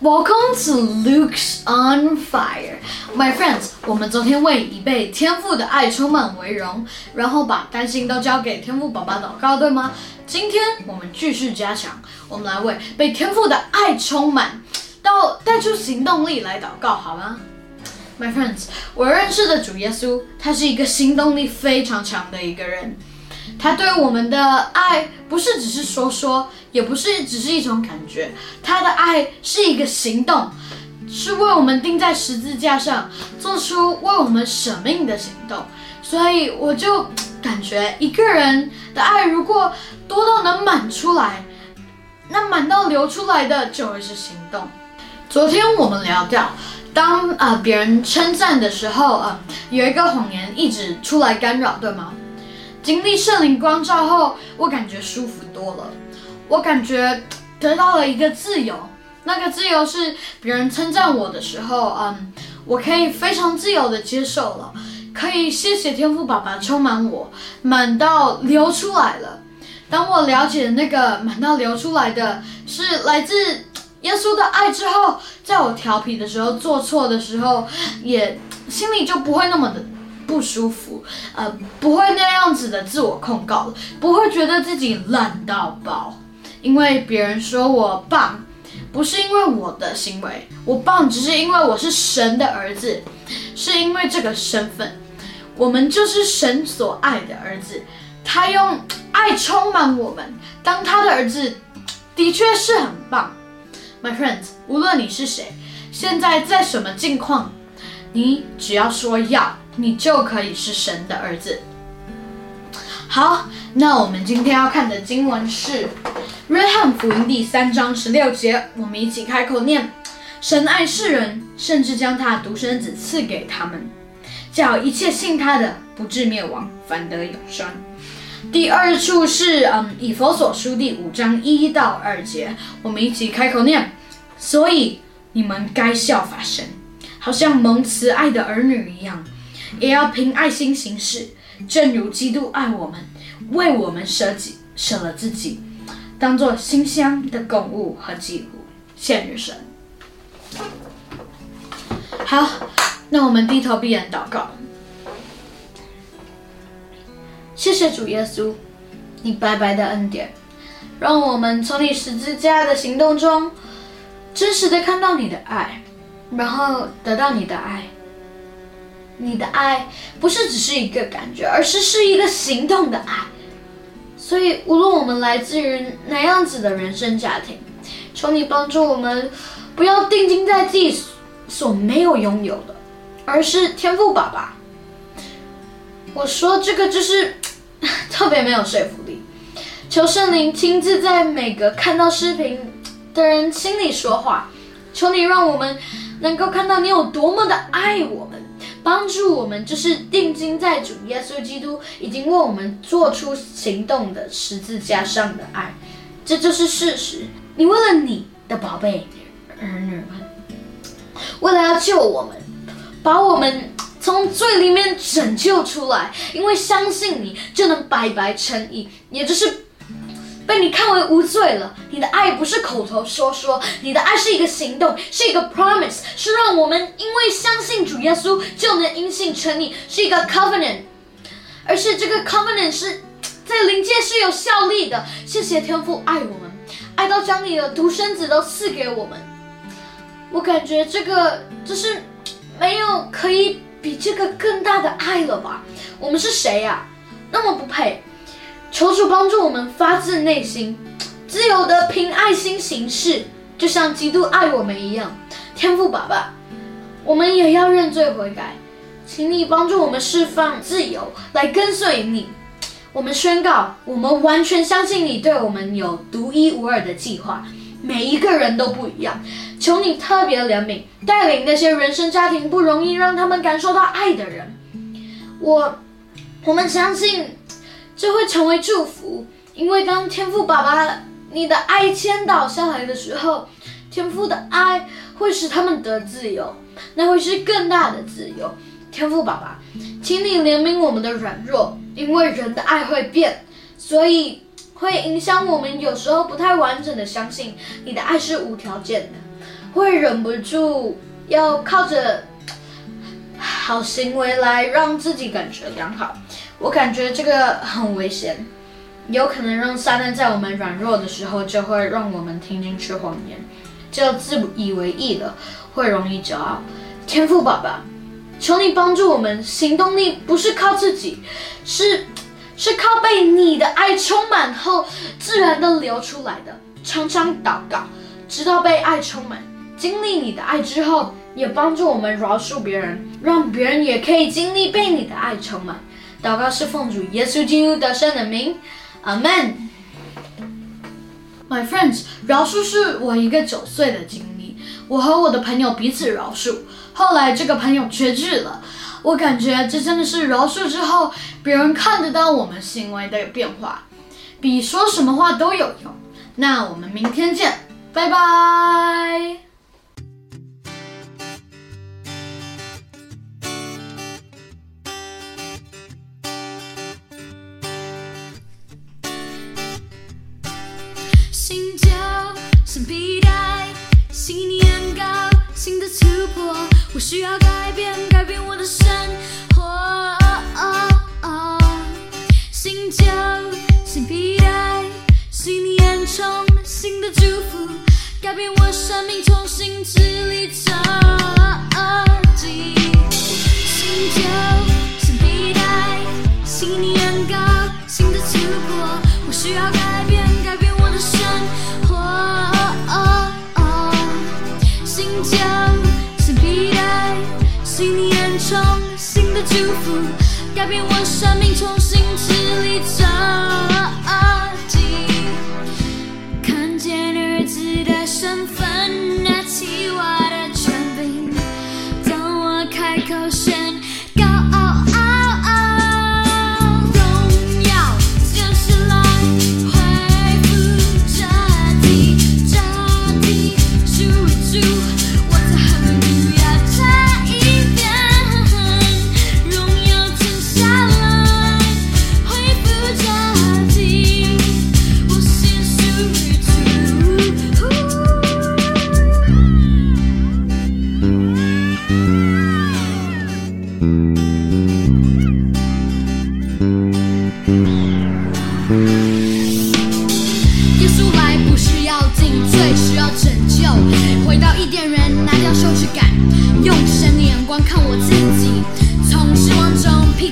Welcome to Luke's on Fire, my friends。我们昨天为已被天赋的爱充满为荣，然后把担心都交给天赋宝宝祷告，对吗？今天我们继续加强，我们来为被天赋的爱充满到带出行动力来祷告，好吗？My friends，我认识的主耶稣，他是一个行动力非常强的一个人。他对我们的爱不是只是说说，也不是只是一种感觉，他的爱是一个行动，是为我们钉在十字架上，做出为我们舍命的行动。所以我就感觉一个人的爱如果多到能满出来，那满到流出来的就会是行动。昨天我们聊到，当啊别人称赞的时候，啊有一个谎言一直出来干扰，对吗？经历圣灵光照后，我感觉舒服多了。我感觉得到了一个自由，那个自由是别人称赞我的时候，嗯，我可以非常自由的接受了，可以谢谢天赋爸爸充满我，满到流出来了。当我了解那个满到流出来的是来自耶稣的爱之后，在我调皮的时候、做错的时候，也心里就不会那么的。不舒服，呃，不会那样子的自我控告了，不会觉得自己烂到爆，因为别人说我棒，不是因为我的行为，我棒只是因为我是神的儿子，是因为这个身份，我们就是神所爱的儿子，他用爱充满我们，当他的儿子，的确是很棒，My friends，无论你是谁，现在在什么境况，你只要说要。你就可以是神的儿子。好，那我们今天要看的经文是《约翰福音》第三章十六节，我们一起开口念：神爱世人，甚至将他独生子赐给他们，叫一切信他的不至灭亡，反得永生。第二处是嗯，《以佛所书》第五章一到二节，我们一起开口念：所以你们该效法神，好像蒙慈爱的儿女一样。也要凭爱心行事，正如基督爱我们，为我们舍己，舍了自己，当做馨香的供物和祭物献于神。好，那我们低头闭眼祷告。谢谢主耶稣，你白白的恩典，让我们从你十字架的行动中，真实的看到你的爱，然后得到你的爱。你的爱不是只是一个感觉，而是是一个行动的爱。所以，无论我们来自于哪样子的人生家庭，求你帮助我们，不要定睛在自己所没有拥有的，而是天赋爸爸。我说这个就是特别没有说服力。求圣灵亲自在每个看到视频的人心里说话。求你让我们能够看到你有多么的爱我们。帮助我们，就是定睛在主耶稣基督已经为我们做出行动的十字架上的爱，这就是事实。你为了你的宝贝儿女们，为了要救我们，把我们从罪里面拯救出来，因为相信你就能白白称义，也就是。被你看为无罪了。你的爱不是口头说说，你的爱是一个行动，是一个 promise，是让我们因为相信主耶稣就能因信称义，是一个 covenant，而是这个 covenant 是在灵界是有效力的。谢谢天父爱我们，爱到将你的独生子都赐给我们。我感觉这个就是没有可以比这个更大的爱了吧？我们是谁呀？那么不配。求主帮助我们发自内心、自由的凭爱心行事，就像基督爱我们一样。天父爸爸，我们也要认罪悔改，请你帮助我们释放自由，来跟随你。我们宣告，我们完全相信你对我们有独一无二的计划，每一个人都不一样。求你特别怜悯，带领那些原生家庭不容易让他们感受到爱的人。我，我们相信。这会成为祝福，因为当天父爸爸你的爱倾倒下来的时候，天父的爱会使他们得自由，那会是更大的自由。天父爸爸，请你怜悯我们的软弱，因为人的爱会变，所以会影响我们有时候不太完整的相信你的爱是无条件的。会忍不住要靠着好行为来让自己感觉良好。我感觉这个很危险，有可能让撒旦在我们软弱的时候，就会让我们听进去谎言，就自以为意了，会容易骄傲。天赋爸爸，求你帮助我们，行动力不是靠自己，是是靠被你的爱充满后自然的流出来的。常常祷告，直到被爱充满，经历你的爱之后，也帮助我们饶恕别人，让别人也可以经历被你的爱充满。祷告是奉主耶稣基督的圣的名，阿门。My friends，饶恕是我一个九岁的经历。我和我的朋友彼此饶恕，后来这个朋友绝志了。我感觉这真的是饶恕之后，别人看得到我们行为的变化，比说什么话都有用。那我们明天见，拜拜。我需要改变，改变我的生活。新旧、新皮带，新眼虫新的祝福，改变我生命，重新支离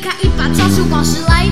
他一把抓住往事来。